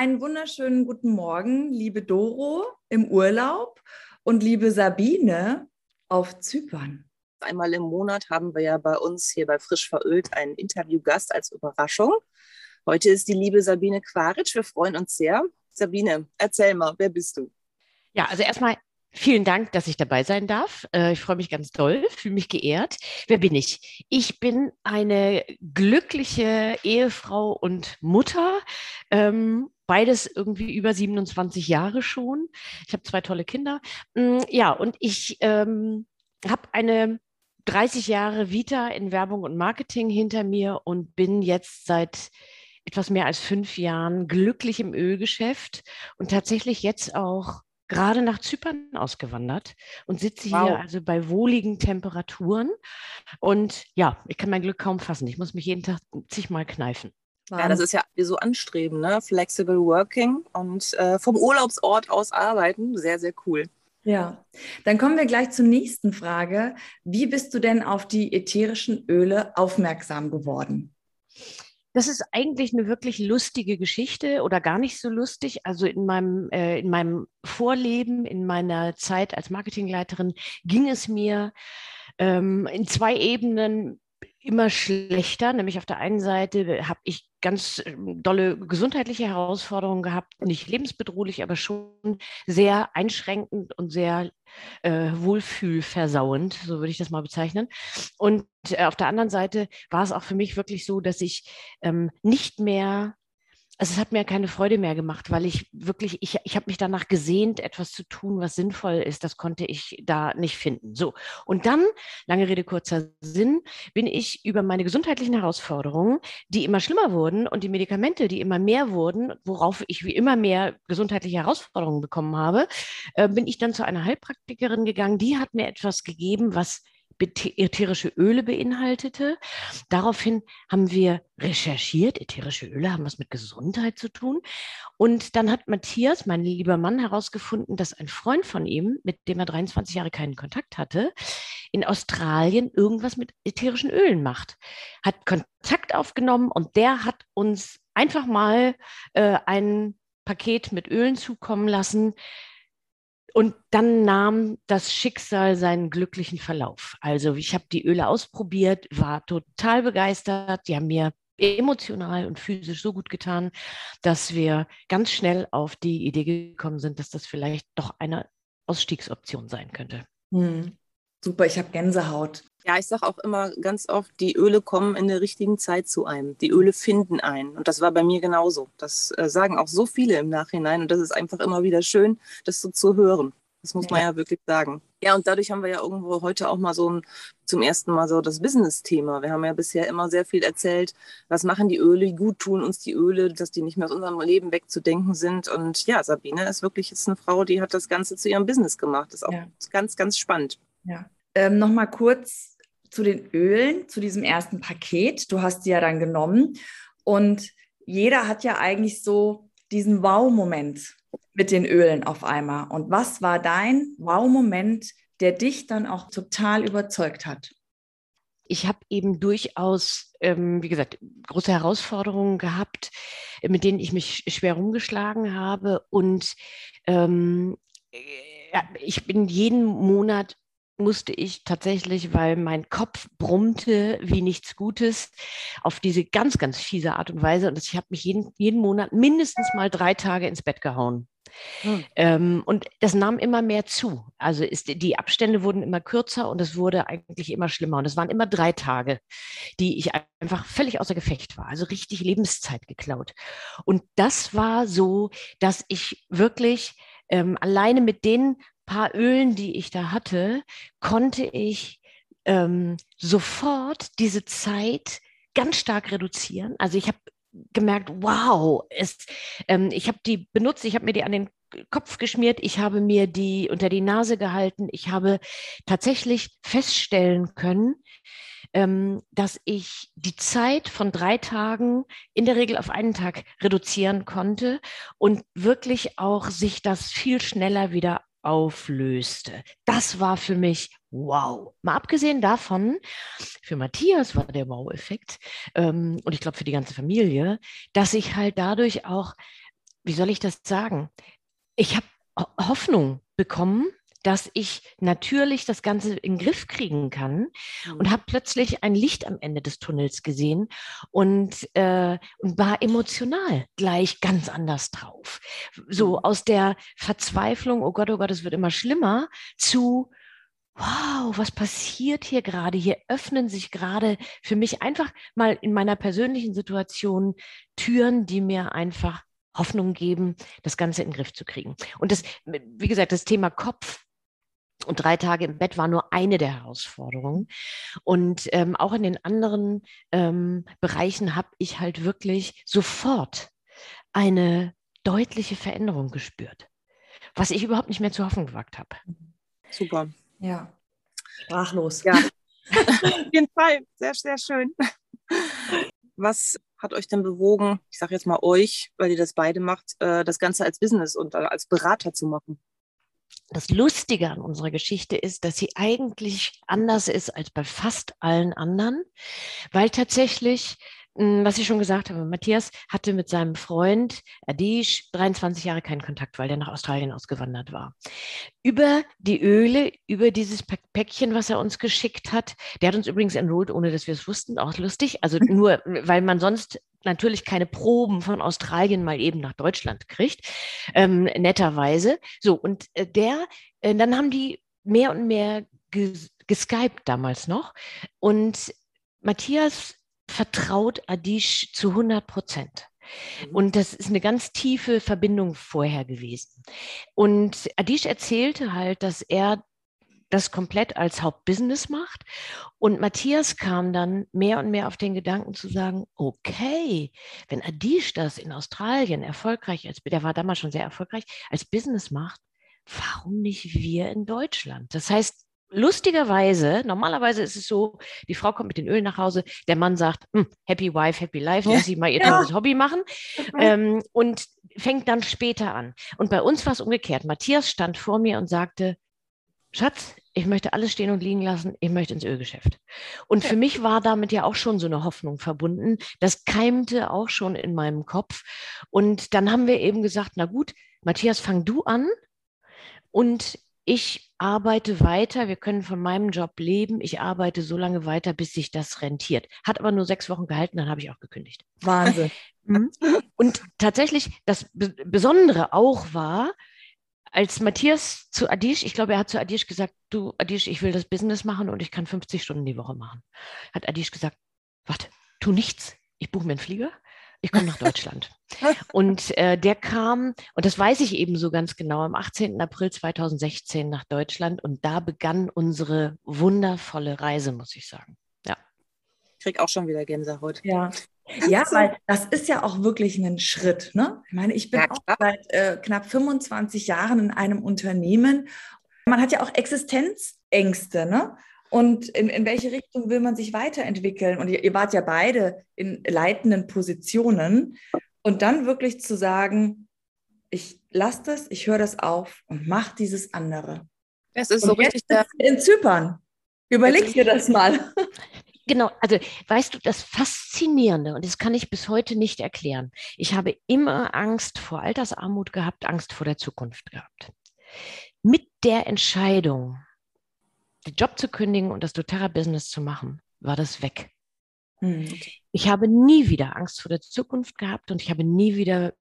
Einen wunderschönen guten Morgen, liebe Doro im Urlaub und liebe Sabine auf Zypern. Einmal im Monat haben wir ja bei uns hier bei Frisch Verölt einen Interviewgast als Überraschung. Heute ist die liebe Sabine Quaritsch. Wir freuen uns sehr. Sabine, erzähl mal, wer bist du? Ja, also erstmal Vielen Dank, dass ich dabei sein darf. Äh, ich freue mich ganz doll, fühle mich geehrt. Wer bin ich? Ich bin eine glückliche Ehefrau und Mutter. Ähm, beides irgendwie über 27 Jahre schon. Ich habe zwei tolle Kinder. Mm, ja, und ich ähm, habe eine 30 Jahre Vita in Werbung und Marketing hinter mir und bin jetzt seit etwas mehr als fünf Jahren glücklich im Ölgeschäft und tatsächlich jetzt auch gerade nach Zypern ausgewandert und sitze wow. hier also bei wohligen Temperaturen. Und ja, ich kann mein Glück kaum fassen. Ich muss mich jeden Tag zigmal kneifen. Ja, das ist ja so anstreben, ne? Flexible Working und äh, vom Urlaubsort aus arbeiten. Sehr, sehr cool. Ja, dann kommen wir gleich zur nächsten Frage. Wie bist du denn auf die ätherischen Öle aufmerksam geworden? Das ist eigentlich eine wirklich lustige Geschichte oder gar nicht so lustig. Also in meinem, äh, in meinem Vorleben, in meiner Zeit als Marketingleiterin ging es mir ähm, in zwei Ebenen immer schlechter. Nämlich auf der einen Seite habe ich ganz ähm, dolle gesundheitliche Herausforderungen gehabt, nicht lebensbedrohlich, aber schon sehr einschränkend und sehr äh, wohlfühlversauend, so würde ich das mal bezeichnen. Und äh, auf der anderen Seite war es auch für mich wirklich so, dass ich ähm, nicht mehr also es hat mir keine Freude mehr gemacht, weil ich wirklich, ich, ich habe mich danach gesehnt, etwas zu tun, was sinnvoll ist. Das konnte ich da nicht finden. So. Und dann, lange Rede, kurzer Sinn, bin ich über meine gesundheitlichen Herausforderungen, die immer schlimmer wurden und die Medikamente, die immer mehr wurden, worauf ich wie immer mehr gesundheitliche Herausforderungen bekommen habe, äh, bin ich dann zu einer Heilpraktikerin gegangen. Die hat mir etwas gegeben, was ätherische Öle beinhaltete. Daraufhin haben wir recherchiert, ätherische Öle haben was mit Gesundheit zu tun. Und dann hat Matthias, mein lieber Mann, herausgefunden, dass ein Freund von ihm, mit dem er 23 Jahre keinen Kontakt hatte, in Australien irgendwas mit ätherischen Ölen macht. Hat Kontakt aufgenommen und der hat uns einfach mal äh, ein Paket mit Ölen zukommen lassen, und dann nahm das Schicksal seinen glücklichen Verlauf. Also ich habe die Öle ausprobiert, war total begeistert. Die haben mir emotional und physisch so gut getan, dass wir ganz schnell auf die Idee gekommen sind, dass das vielleicht doch eine Ausstiegsoption sein könnte. Hm. Super, ich habe Gänsehaut. Ja, ich sage auch immer ganz oft, die Öle kommen in der richtigen Zeit zu einem. Die Öle finden einen. Und das war bei mir genauso. Das äh, sagen auch so viele im Nachhinein. Und das ist einfach immer wieder schön, das so zu hören. Das muss man ja. ja wirklich sagen. Ja, und dadurch haben wir ja irgendwo heute auch mal so ein, zum ersten Mal so das Business-Thema. Wir haben ja bisher immer sehr viel erzählt, was machen die Öle, wie gut tun uns die Öle, dass die nicht mehr aus unserem Leben wegzudenken sind. Und ja, Sabine ist wirklich jetzt eine Frau, die hat das Ganze zu ihrem Business gemacht. Das ist auch ja. ganz, ganz spannend. Ja. Ähm, Nochmal kurz zu den Ölen, zu diesem ersten Paket. Du hast die ja dann genommen und jeder hat ja eigentlich so diesen Wow-Moment mit den Ölen auf einmal. Und was war dein Wow-Moment, der dich dann auch total überzeugt hat? Ich habe eben durchaus, ähm, wie gesagt, große Herausforderungen gehabt, mit denen ich mich schwer rumgeschlagen habe. Und ähm, äh, ich bin jeden Monat musste ich tatsächlich, weil mein Kopf brummte wie nichts Gutes, auf diese ganz, ganz fiese Art und Weise. Und ich habe mich jeden, jeden Monat mindestens mal drei Tage ins Bett gehauen. Hm. Ähm, und das nahm immer mehr zu. Also ist, die Abstände wurden immer kürzer und es wurde eigentlich immer schlimmer. Und es waren immer drei Tage, die ich einfach völlig außer Gefecht war. Also richtig Lebenszeit geklaut. Und das war so, dass ich wirklich ähm, alleine mit den paar Ölen, die ich da hatte, konnte ich ähm, sofort diese Zeit ganz stark reduzieren. Also ich habe gemerkt, wow, es, ähm, ich habe die benutzt, ich habe mir die an den Kopf geschmiert, ich habe mir die unter die Nase gehalten, ich habe tatsächlich feststellen können, ähm, dass ich die Zeit von drei Tagen in der Regel auf einen Tag reduzieren konnte und wirklich auch sich das viel schneller wieder auflöste. Das war für mich wow. Mal abgesehen davon, für Matthias war der Wow-Effekt ähm, und ich glaube für die ganze Familie, dass ich halt dadurch auch, wie soll ich das sagen, ich habe Hoffnung bekommen, dass ich natürlich das Ganze in den Griff kriegen kann und mhm. habe plötzlich ein Licht am Ende des Tunnels gesehen und, äh, und war emotional gleich ganz anders drauf. So mhm. aus der Verzweiflung, oh Gott, oh Gott, es wird immer schlimmer, zu wow, was passiert hier gerade? Hier öffnen sich gerade für mich einfach mal in meiner persönlichen Situation Türen, die mir einfach Hoffnung geben, das Ganze in den Griff zu kriegen. Und das, wie gesagt, das Thema Kopf und drei Tage im Bett war nur eine der Herausforderungen. Und ähm, auch in den anderen ähm, Bereichen habe ich halt wirklich sofort eine deutliche Veränderung gespürt, was ich überhaupt nicht mehr zu hoffen gewagt habe. Super. Ja, sprachlos. Ja, auf jeden Fall. Sehr, sehr schön. Was hat euch denn bewogen, ich sage jetzt mal euch, weil ihr das beide macht, äh, das Ganze als Business und äh, als Berater zu machen? Das Lustige an unserer Geschichte ist, dass sie eigentlich anders ist als bei fast allen anderen, weil tatsächlich was ich schon gesagt habe, Matthias hatte mit seinem Freund Adish 23 Jahre keinen Kontakt, weil der nach Australien ausgewandert war. Über die Öle, über dieses Päckchen, was er uns geschickt hat, der hat uns übrigens enrollt, ohne dass wir es wussten, auch lustig. Also nur, weil man sonst natürlich keine Proben von Australien mal eben nach Deutschland kriegt, ähm, netterweise. So, und äh, der, äh, dann haben die mehr und mehr geskypt damals noch. Und Matthias vertraut Adish zu 100 Prozent. Mhm. Und das ist eine ganz tiefe Verbindung vorher gewesen. Und Adish erzählte halt, dass er das komplett als Hauptbusiness macht. Und Matthias kam dann mehr und mehr auf den Gedanken zu sagen, okay, wenn Adish das in Australien erfolgreich, als, der war damals schon sehr erfolgreich, als Business macht, warum nicht wir in Deutschland? Das heißt, lustigerweise, normalerweise ist es so, die Frau kommt mit den Ölen nach Hause, der Mann sagt, hm, Happy Wife, Happy Life, lass sie mal ihr ja. tolles Hobby machen ähm, und fängt dann später an. Und bei uns war es umgekehrt. Matthias stand vor mir und sagte, Schatz, ich möchte alles stehen und liegen lassen, ich möchte ins Ölgeschäft. Und für mich war damit ja auch schon so eine Hoffnung verbunden. Das keimte auch schon in meinem Kopf. Und dann haben wir eben gesagt, na gut, Matthias, fang du an und ich arbeite weiter, wir können von meinem Job leben, ich arbeite so lange weiter, bis sich das rentiert. Hat aber nur sechs Wochen gehalten, dann habe ich auch gekündigt. Wahnsinn. Mhm. Und tatsächlich, das Besondere auch war, als Matthias zu Adish, ich glaube, er hat zu Adish gesagt, du Adish, ich will das Business machen und ich kann 50 Stunden die Woche machen. Hat Adish gesagt, warte, tu nichts, ich buche mir einen Flieger, ich komme nach Deutschland. und äh, der kam, und das weiß ich eben so ganz genau, am 18. April 2016 nach Deutschland und da begann unsere wundervolle Reise, muss ich sagen. Ja. Ich krieg auch schon wieder Gänsehaut. Ja. Ja, weil das ist ja auch wirklich ein Schritt. Ne? Ich meine, ich bin ja, auch seit äh, knapp 25 Jahren in einem Unternehmen. Man hat ja auch Existenzängste. Ne? Und in, in welche Richtung will man sich weiterentwickeln? Und ihr, ihr wart ja beide in leitenden Positionen. Und dann wirklich zu sagen, ich lasse das, ich höre das auf und mache dieses andere. Es ist und so richtig in Zypern. Überleg dir das mal. Genau, also weißt du, das Faszinierende, und das kann ich bis heute nicht erklären. Ich habe immer Angst vor Altersarmut gehabt, Angst vor der Zukunft gehabt. Mit der Entscheidung, den Job zu kündigen und das doTERRA-Business zu machen, war das weg. Hm. Ich habe nie wieder Angst vor der Zukunft gehabt und ich habe nie wieder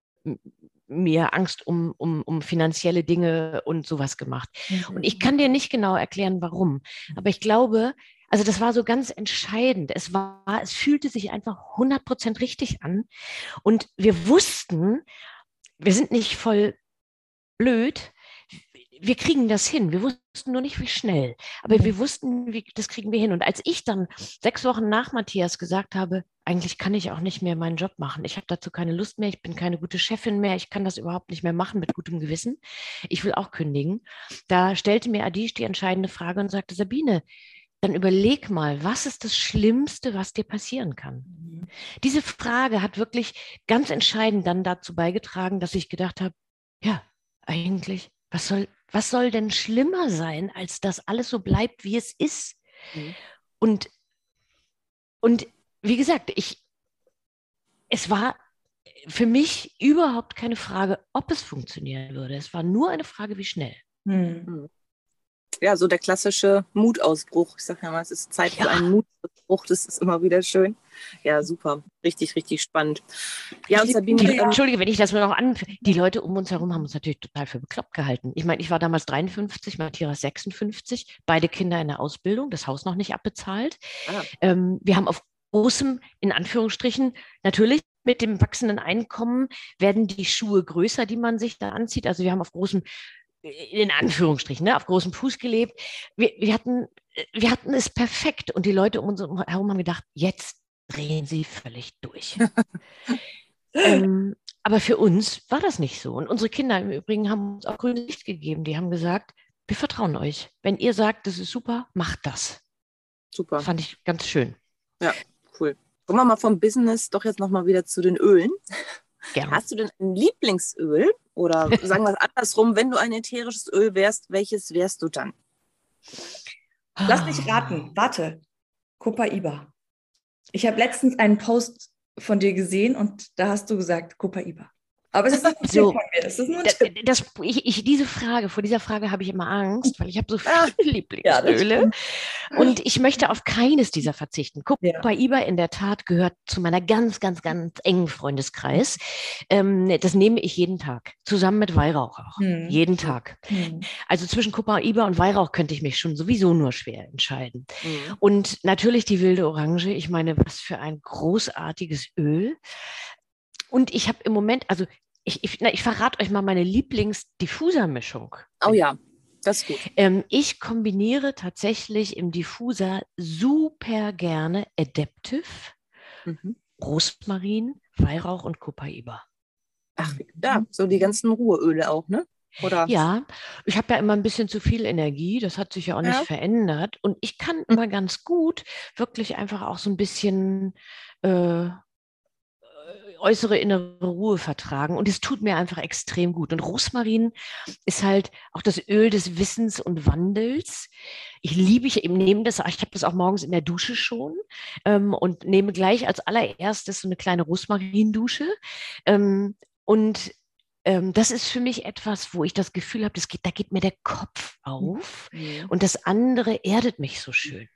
mir Angst um, um, um finanzielle Dinge und sowas gemacht. Mhm. Und ich kann dir nicht genau erklären, warum. Aber ich glaube, also das war so ganz entscheidend. Es war, es fühlte sich einfach 100 Prozent richtig an. Und wir wussten, wir sind nicht voll blöd. Wir kriegen das hin. Wir wussten nur nicht, wie schnell. Aber mhm. wir wussten, wie, das kriegen wir hin. Und als ich dann sechs Wochen nach Matthias gesagt habe, eigentlich kann ich auch nicht mehr meinen Job machen. Ich habe dazu keine Lust mehr. Ich bin keine gute Chefin mehr. Ich kann das überhaupt nicht mehr machen mit gutem Gewissen. Ich will auch kündigen. Da stellte mir Adish die entscheidende Frage und sagte, Sabine, dann überleg mal, was ist das Schlimmste, was dir passieren kann? Mhm. Diese Frage hat wirklich ganz entscheidend dann dazu beigetragen, dass ich gedacht habe, ja, eigentlich, was soll, was soll denn schlimmer sein, als dass alles so bleibt, wie es ist? Mhm. Und, und wie gesagt, ich, es war für mich überhaupt keine Frage, ob es funktionieren würde. Es war nur eine Frage, wie schnell. Mhm ja, so der klassische Mutausbruch. Ich sage ja mal, es ist Zeit für ja. einen Mutausbruch. Das ist immer wieder schön. Ja, super. Richtig, richtig spannend. Ja, und Sabine. Die, Entschuldige, wenn ich das nur noch an. Die Leute um uns herum haben uns natürlich total für bekloppt gehalten. Ich meine, ich war damals 53, Matthias 56, beide Kinder in der Ausbildung, das Haus noch nicht abbezahlt. Ah. Ähm, wir haben auf großem, in Anführungsstrichen, natürlich mit dem wachsenden Einkommen werden die Schuhe größer, die man sich da anzieht. Also wir haben auf großem in Anführungsstrichen, ne, auf großem Fuß gelebt. Wir, wir, hatten, wir hatten es perfekt und die Leute um uns herum haben gedacht, jetzt drehen sie völlig durch. ähm, aber für uns war das nicht so. Und unsere Kinder im Übrigen haben uns auch grünes Licht gegeben. Die haben gesagt, wir vertrauen euch. Wenn ihr sagt, das ist super, macht das. Super. Fand ich ganz schön. Ja, cool. Kommen wir mal vom Business doch jetzt nochmal wieder zu den Ölen. Gerne. Hast du denn ein Lieblingsöl? Oder sagen wir es andersrum, wenn du ein ätherisches Öl wärst, welches wärst du dann? Lass mich raten. Warte. Copaiba. Ich habe letztens einen Post von dir gesehen und da hast du gesagt Copaiba. Aber es ist ein so, von mir. Das ist nur ein das, das, ich, ich, diese Frage, vor dieser Frage habe ich immer Angst, weil ich habe so ah. viele Lieblingsöle. Ja, und ich möchte auf keines dieser verzichten. Guck, ja. Iba in der Tat gehört zu meiner ganz, ganz, ganz engen Freundeskreis. Ähm, das nehme ich jeden Tag, zusammen mit Weihrauch auch. Hm. Jeden Tag. Hm. Also zwischen Iba und Weihrauch könnte ich mich schon sowieso nur schwer entscheiden. Hm. Und natürlich die wilde Orange. Ich meine, was für ein großartiges Öl. Und ich habe im Moment, also ich, ich, na, ich verrate euch mal meine Lieblingsdiffusermischung. Oh ja, das ist gut. Ähm, ich kombiniere tatsächlich im Diffuser super gerne Adaptive, mhm. Rosmarin, Weihrauch und Copaiba. Ach, ja, so die ganzen Ruheöle auch, ne? Oder? Ja, ich habe ja immer ein bisschen zu viel Energie, das hat sich ja auch ja. nicht verändert. Und ich kann mhm. immer ganz gut wirklich einfach auch so ein bisschen äh, äußere innere Ruhe vertragen und es tut mir einfach extrem gut. Und Rosmarin ist halt auch das Öl des Wissens und Wandels. Ich liebe ich eben nehme das, ich habe das auch morgens in der Dusche schon ähm, und nehme gleich als allererstes so eine kleine Rosmarindusche. Ähm, und ähm, das ist für mich etwas, wo ich das Gefühl habe, das geht, da geht mir der Kopf auf mhm. und das andere erdet mich so schön.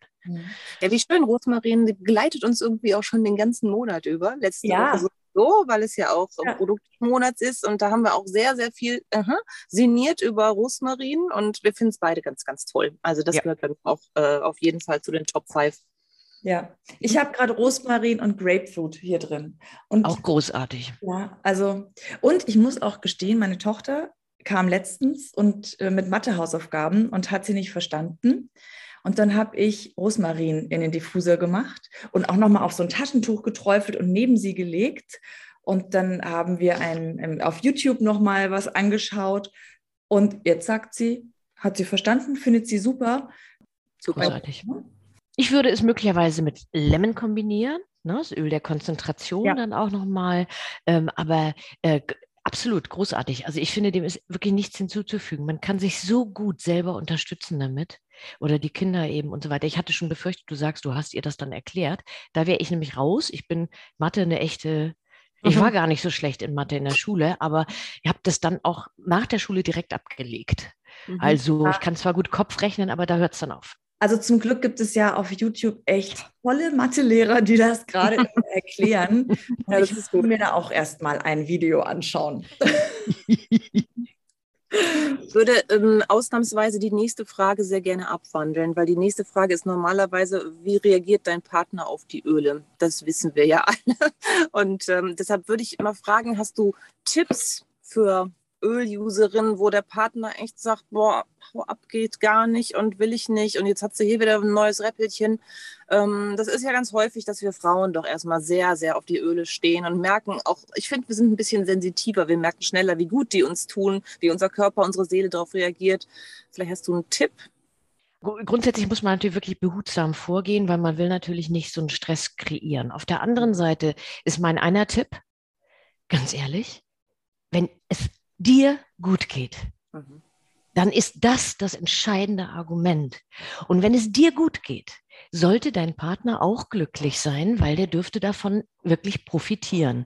Ja, wie schön, Rosmarin begleitet uns irgendwie auch schon den ganzen Monat über. Letzte ja. Woche so, weil es ja auch ja. Produkt des Monats ist. Und da haben wir auch sehr, sehr viel aha, sinniert über Rosmarin und wir finden es beide ganz, ganz toll. Also das ja. gehört dann auch äh, auf jeden Fall zu den Top 5. Ja, ich habe gerade Rosmarin und Grapefruit hier drin. Und, auch großartig. Ja, also, und ich muss auch gestehen, meine Tochter kam letztens und äh, mit Mathehausaufgaben und hat sie nicht verstanden. Und dann habe ich Rosmarin in den Diffuser gemacht und auch nochmal auf so ein Taschentuch geträufelt und neben sie gelegt. Und dann haben wir ein, ähm, auf YouTube nochmal was angeschaut. Und jetzt sagt sie, hat sie verstanden, findet sie super. Super. Großartig. Ich würde es möglicherweise mit Lemon kombinieren, ne, das Öl der Konzentration ja. dann auch nochmal. Ähm, aber äh, Absolut, großartig. Also ich finde, dem ist wirklich nichts hinzuzufügen. Man kann sich so gut selber unterstützen damit oder die Kinder eben und so weiter. Ich hatte schon befürchtet, du sagst, du hast ihr das dann erklärt. Da wäre ich nämlich raus. Ich bin Mathe eine echte, ich war mhm. gar nicht so schlecht in Mathe in der Schule, aber ich habe das dann auch nach der Schule direkt abgelegt. Mhm. Also ich kann zwar gut Kopf rechnen, aber da hört es dann auf. Also zum Glück gibt es ja auf YouTube echt tolle Mathelehrer, die das gerade erklären. ja, ich muss mir da auch erstmal ein Video anschauen. Ich würde ähm, ausnahmsweise die nächste Frage sehr gerne abwandeln, weil die nächste Frage ist normalerweise, wie reagiert dein Partner auf die Öle? Das wissen wir ja alle. Und ähm, deshalb würde ich immer fragen, hast du Tipps für Öluserin, wo der Partner echt sagt, boah, hau ab geht gar nicht und will ich nicht und jetzt hat sie hier wieder ein neues Räppelchen. Ähm, das ist ja ganz häufig, dass wir Frauen doch erstmal sehr, sehr auf die Öle stehen und merken auch, ich finde, wir sind ein bisschen sensitiver, wir merken schneller, wie gut die uns tun, wie unser Körper, unsere Seele darauf reagiert. Vielleicht hast du einen Tipp, Grundsätzlich muss man natürlich wirklich behutsam vorgehen, weil man will natürlich nicht so einen Stress kreieren. Auf der anderen Seite ist mein einer Tipp, ganz ehrlich, wenn es dir gut geht, mhm. dann ist das das entscheidende Argument. Und wenn es dir gut geht, sollte dein Partner auch glücklich sein, weil der dürfte davon wirklich profitieren.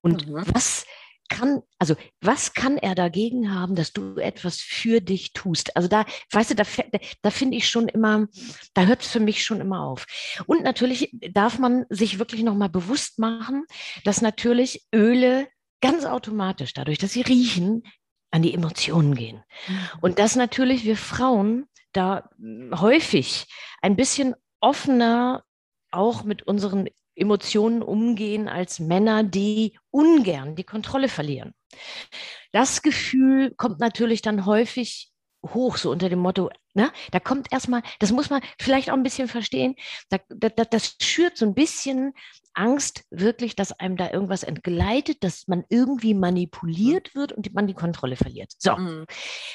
Und mhm. was kann, also was kann er dagegen haben, dass du etwas für dich tust? Also da, weißt du, da, da finde ich schon immer, da hört es für mich schon immer auf. Und natürlich darf man sich wirklich nochmal bewusst machen, dass natürlich Öle ganz automatisch, dadurch, dass sie riechen, an die Emotionen gehen. Mhm. Und dass natürlich wir Frauen da häufig ein bisschen offener auch mit unseren Emotionen umgehen als Männer, die ungern die Kontrolle verlieren. Das Gefühl kommt natürlich dann häufig hoch, so unter dem Motto, ne? da kommt erstmal, das muss man vielleicht auch ein bisschen verstehen, da, da, das schürt so ein bisschen Angst wirklich, dass einem da irgendwas entgleitet, dass man irgendwie manipuliert wird und man die Kontrolle verliert. So, mhm.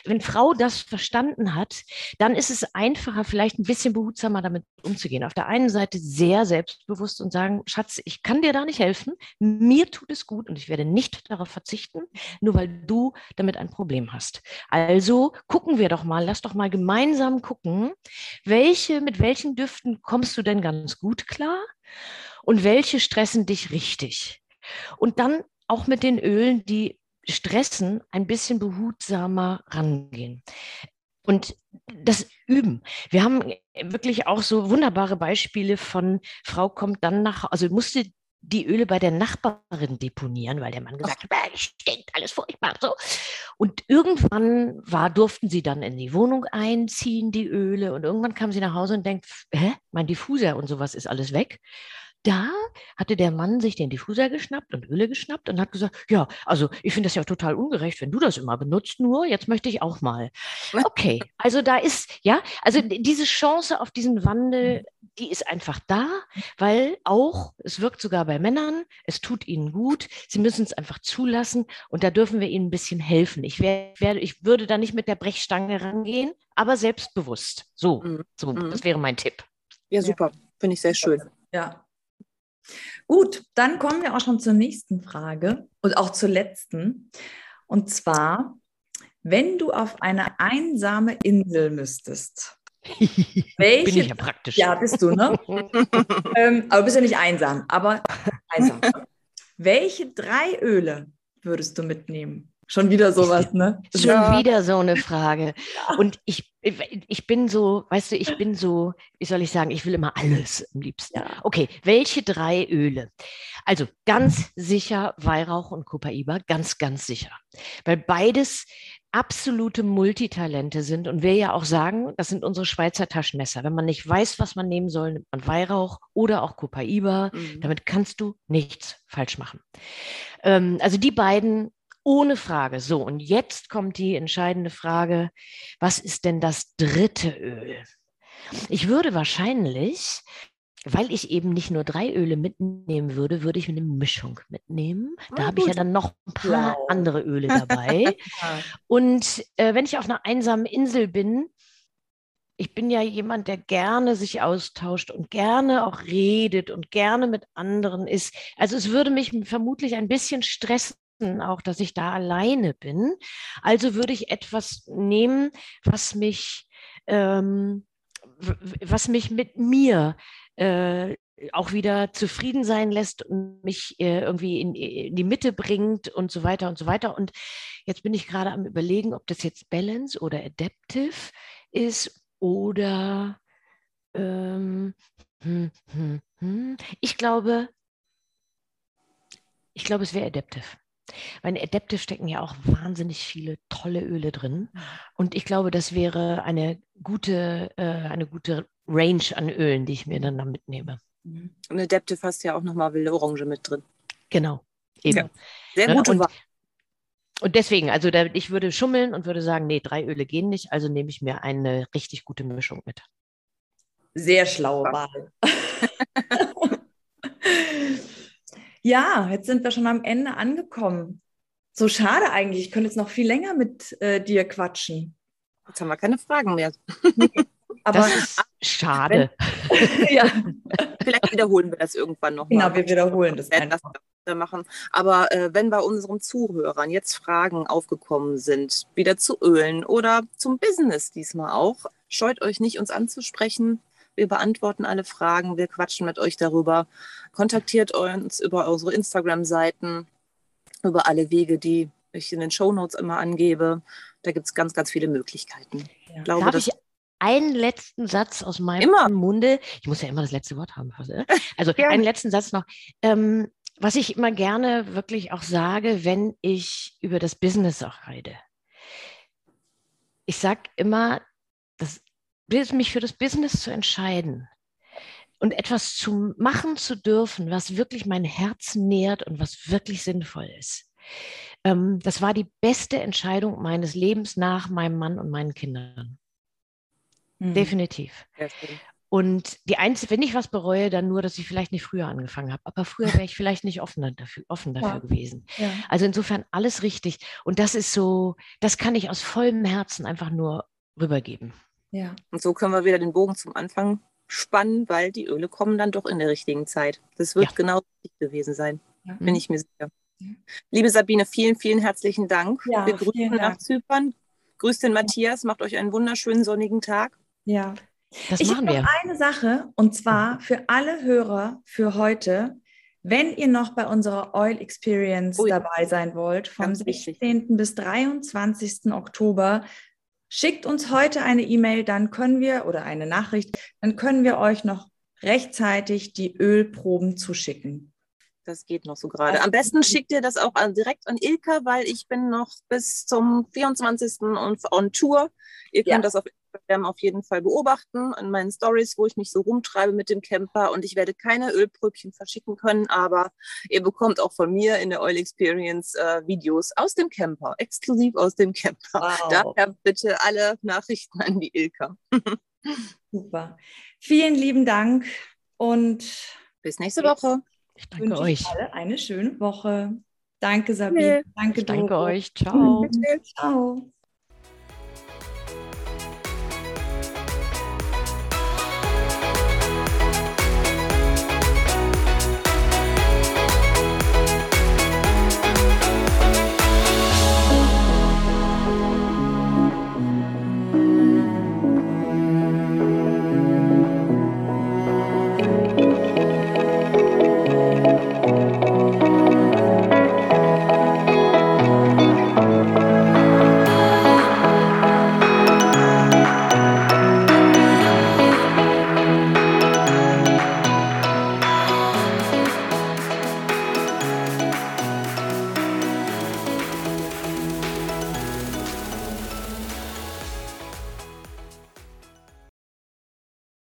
wenn Frau das verstanden hat, dann ist es einfacher, vielleicht ein bisschen behutsamer damit umzugehen. Auf der einen Seite sehr selbstbewusst und sagen, Schatz, ich kann dir da nicht helfen, mir tut es gut und ich werde nicht darauf verzichten, nur weil du damit ein Problem hast. Also gucken wir doch mal, lass doch mal gemeinsam gucken, welche, mit welchen Düften kommst du denn ganz gut klar? und welche stressen dich richtig. Und dann auch mit den Ölen, die stressen, ein bisschen behutsamer rangehen. Und das Üben. Wir haben wirklich auch so wunderbare Beispiele von Frau kommt dann nach, also musste die Öle bei der Nachbarin deponieren, weil der Mann gesagt hat, es stinkt alles furchtbar. So. Und irgendwann war, durften sie dann in die Wohnung einziehen, die Öle. Und irgendwann kam sie nach Hause und denkt, hä, mein Diffuser und sowas ist alles weg da hatte der Mann sich den Diffuser geschnappt und Öle geschnappt und hat gesagt, ja, also ich finde das ja total ungerecht, wenn du das immer benutzt, nur jetzt möchte ich auch mal. Okay, also da ist, ja, also diese Chance auf diesen Wandel, die ist einfach da, weil auch, es wirkt sogar bei Männern, es tut ihnen gut, sie müssen es einfach zulassen und da dürfen wir ihnen ein bisschen helfen. Ich, werde, ich würde da nicht mit der Brechstange rangehen, aber selbstbewusst. So, mhm. so mhm. das wäre mein Tipp. Ja, super. Finde ich sehr schön. Ja, Gut, dann kommen wir auch schon zur nächsten Frage und auch zur letzten. Und zwar, wenn du auf eine einsame Insel müsstest. welche, Bin ich ja praktisch. Ja, bist du, ne? ähm, aber bist ja nicht einsam, aber einsam. welche drei Öle würdest du mitnehmen? Schon wieder sowas, ne? Schon ja. wieder so eine Frage. Und ich, ich bin so, weißt du, ich bin so, wie soll ich sagen, ich will immer alles am liebsten. Ja. Okay, welche drei Öle? Also ganz sicher Weihrauch und Copaiba, ganz, ganz sicher. Weil beides absolute Multitalente sind und wir ja auch sagen, das sind unsere Schweizer Taschenmesser. Wenn man nicht weiß, was man nehmen soll, nimmt man Weihrauch oder auch Copaiba. Mhm. Damit kannst du nichts falsch machen. Ähm, also die beiden ohne Frage. So, und jetzt kommt die entscheidende Frage, was ist denn das dritte Öl? Ich würde wahrscheinlich, weil ich eben nicht nur drei Öle mitnehmen würde, würde ich eine Mischung mitnehmen. Da oh, habe ich ja dann noch ein paar wow. andere Öle dabei. und äh, wenn ich auf einer einsamen Insel bin, ich bin ja jemand, der gerne sich austauscht und gerne auch redet und gerne mit anderen ist. Also es würde mich vermutlich ein bisschen stressen, auch, dass ich da alleine bin. Also würde ich etwas nehmen, was mich, ähm, was mich mit mir äh, auch wieder zufrieden sein lässt und mich äh, irgendwie in, in, die Mitte bringt und so weiter und so weiter. Und jetzt bin ich gerade am Überlegen, ob das jetzt Balance oder Adaptive ist oder ähm, hm, hm, hm. ich glaube, ich glaube, es wäre Adaptive. Bei den Adaptive stecken ja auch wahnsinnig viele tolle Öle drin. Mhm. Und ich glaube, das wäre eine gute, äh, eine gute Range an Ölen, die ich mir dann da mitnehme. Mhm. Und Adaptive hast ja auch nochmal wilde Orange mit drin. Genau, eben. Ja. Sehr ne, gute und, und deswegen, also da, ich würde schummeln und würde sagen, nee, drei Öle gehen nicht, also nehme ich mir eine richtig gute Mischung mit. Sehr schlaue Wahl. ja, jetzt sind wir schon am Ende angekommen. So schade eigentlich. Ich könnte jetzt noch viel länger mit äh, dir quatschen. Jetzt haben wir keine Fragen mehr. Nee, aber das ist schade. Wenn, ja. Vielleicht wiederholen wir das irgendwann noch. Genau, wir wiederholen das. das machen. Aber äh, wenn bei unseren Zuhörern jetzt Fragen aufgekommen sind, wieder zu Ölen oder zum Business diesmal auch, scheut euch nicht, uns anzusprechen. Wir beantworten alle Fragen, wir quatschen mit euch darüber. Kontaktiert uns über unsere Instagram-Seiten über alle Wege, die ich in den Shownotes immer angebe. Da gibt es ganz, ganz viele Möglichkeiten. Ja. Ich glaube, Darf ich einen letzten Satz aus meinem immer. Munde? Ich muss ja immer das letzte Wort haben. Also einen letzten Satz noch. Ähm, was ich immer gerne wirklich auch sage, wenn ich über das Business auch rede. Ich sage immer, mich für das Business zu entscheiden, und etwas zu machen zu dürfen, was wirklich mein Herz nährt und was wirklich sinnvoll ist. Ähm, das war die beste Entscheidung meines Lebens nach meinem Mann und meinen Kindern. Mhm. Definitiv. Und die einzige, wenn ich was bereue, dann nur, dass ich vielleicht nicht früher angefangen habe. Aber früher wäre ich vielleicht nicht offen dafür, offen dafür ja. gewesen. Ja. Also insofern alles richtig. Und das ist so, das kann ich aus vollem Herzen einfach nur rübergeben. Ja. Und so können wir wieder den Bogen zum Anfang spannen, weil die Öle kommen dann doch in der richtigen Zeit. Das wird ja. genau richtig gewesen sein, ja. bin ich mir sicher. Liebe Sabine, vielen, vielen herzlichen Dank. Ja, Wir grüßen nach Zypern. Grüßt den Matthias, macht euch einen wunderschönen sonnigen Tag. Ja. Das ich habe noch eine Sache und zwar für alle Hörer für heute. Wenn ihr noch bei unserer Oil Experience Ui. dabei sein wollt, vom Ganz 16. Wichtig. bis 23. Oktober, Schickt uns heute eine E-Mail, dann können wir oder eine Nachricht, dann können wir euch noch rechtzeitig die Ölproben zuschicken. Das geht noch so gerade. Am besten schickt ihr das auch direkt an Ilka, weil ich bin noch bis zum 24. on Tour. Ihr könnt ja. das auf Instagram auf jeden Fall beobachten in meinen Stories, wo ich mich so rumtreibe mit dem Camper und ich werde keine Ölpröbchen verschicken können, aber ihr bekommt auch von mir in der Oil Experience äh, Videos aus dem Camper, exklusiv aus dem Camper. Wow. Daher bitte alle Nachrichten an die Ilka. Super. Vielen lieben Dank und bis nächste Woche. Ich danke wünsche euch. Alle eine schöne Woche. Danke, Sabine. Danke, ich danke euch. Ciao. Ciao.